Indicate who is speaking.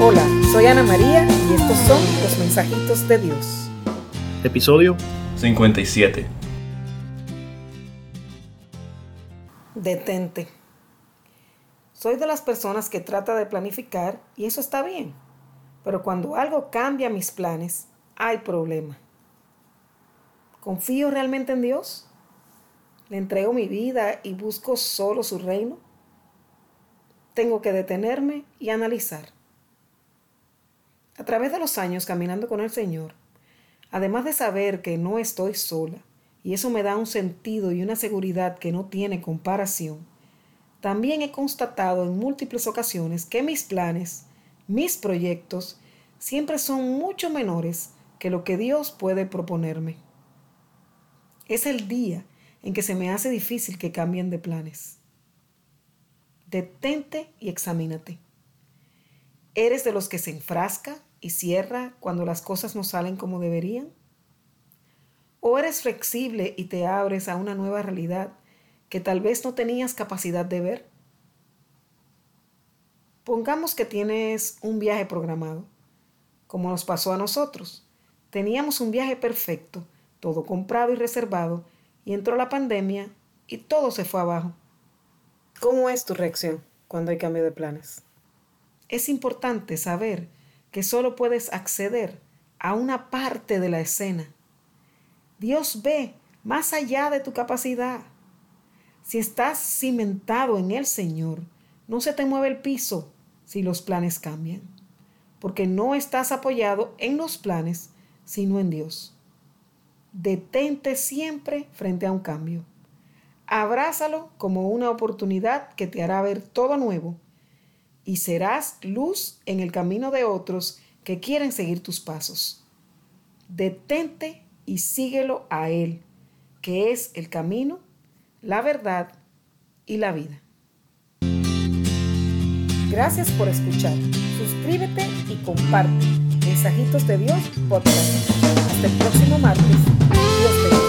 Speaker 1: Hola, soy Ana María y estos son los mensajitos de Dios.
Speaker 2: Episodio 57.
Speaker 1: Detente. Soy de las personas que trata de planificar y eso está bien, pero cuando algo cambia mis planes, hay problema. ¿Confío realmente en Dios? ¿Le entrego mi vida y busco solo su reino? Tengo que detenerme y analizar. A través de los años caminando con el Señor, además de saber que no estoy sola, y eso me da un sentido y una seguridad que no tiene comparación, también he constatado en múltiples ocasiones que mis planes, mis proyectos, siempre son mucho menores que lo que Dios puede proponerme. Es el día en que se me hace difícil que cambien de planes. Detente y examínate. ¿Eres de los que se enfrasca y cierra cuando las cosas no salen como deberían? ¿O eres flexible y te abres a una nueva realidad que tal vez no tenías capacidad de ver? Pongamos que tienes un viaje programado, como nos pasó a nosotros. Teníamos un viaje perfecto, todo comprado y reservado, y entró la pandemia y todo se fue abajo. ¿Cómo es tu reacción cuando hay cambio de planes? Es importante saber que solo puedes acceder a una parte de la escena. Dios ve más allá de tu capacidad. Si estás cimentado en el Señor, no se te mueve el piso si los planes cambian, porque no estás apoyado en los planes, sino en Dios. Detente siempre frente a un cambio. Abrázalo como una oportunidad que te hará ver todo nuevo y serás luz en el camino de otros que quieren seguir tus pasos. Detente y síguelo a Él, que es el camino, la verdad y la vida. Gracias por escuchar. Suscríbete y comparte. Mensajitos de Dios podcast. Hasta el próximo martes. Dios te